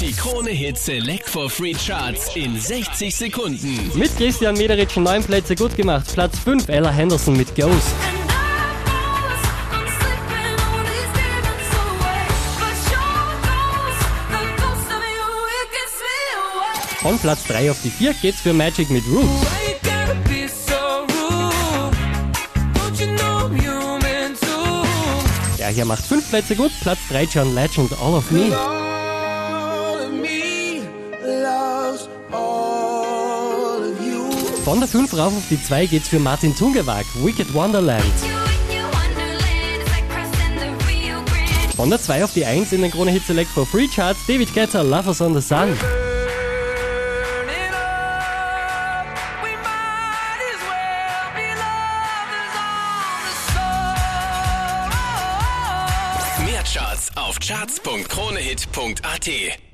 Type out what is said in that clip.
Die Krone Hit Select for Free Charts in 60 Sekunden. Mit Christian Mederitsch neun Plätze gut gemacht. Platz 5 Ella Henderson mit Ghost. Von Platz 3 auf die 4 geht's für Magic mit Roots. Ja, hier macht 5 Plätze gut. Platz 3 John Legend, All of Me. Von der 5 rauf auf die 2 geht's für Martin Zungewag, Wicked Wonderland. Von der 2 auf die 1 in den Krone Hit Select for Free Charts, David Guetta, Lovers on the Sun. Mehr Charts auf charts.kronehit.at.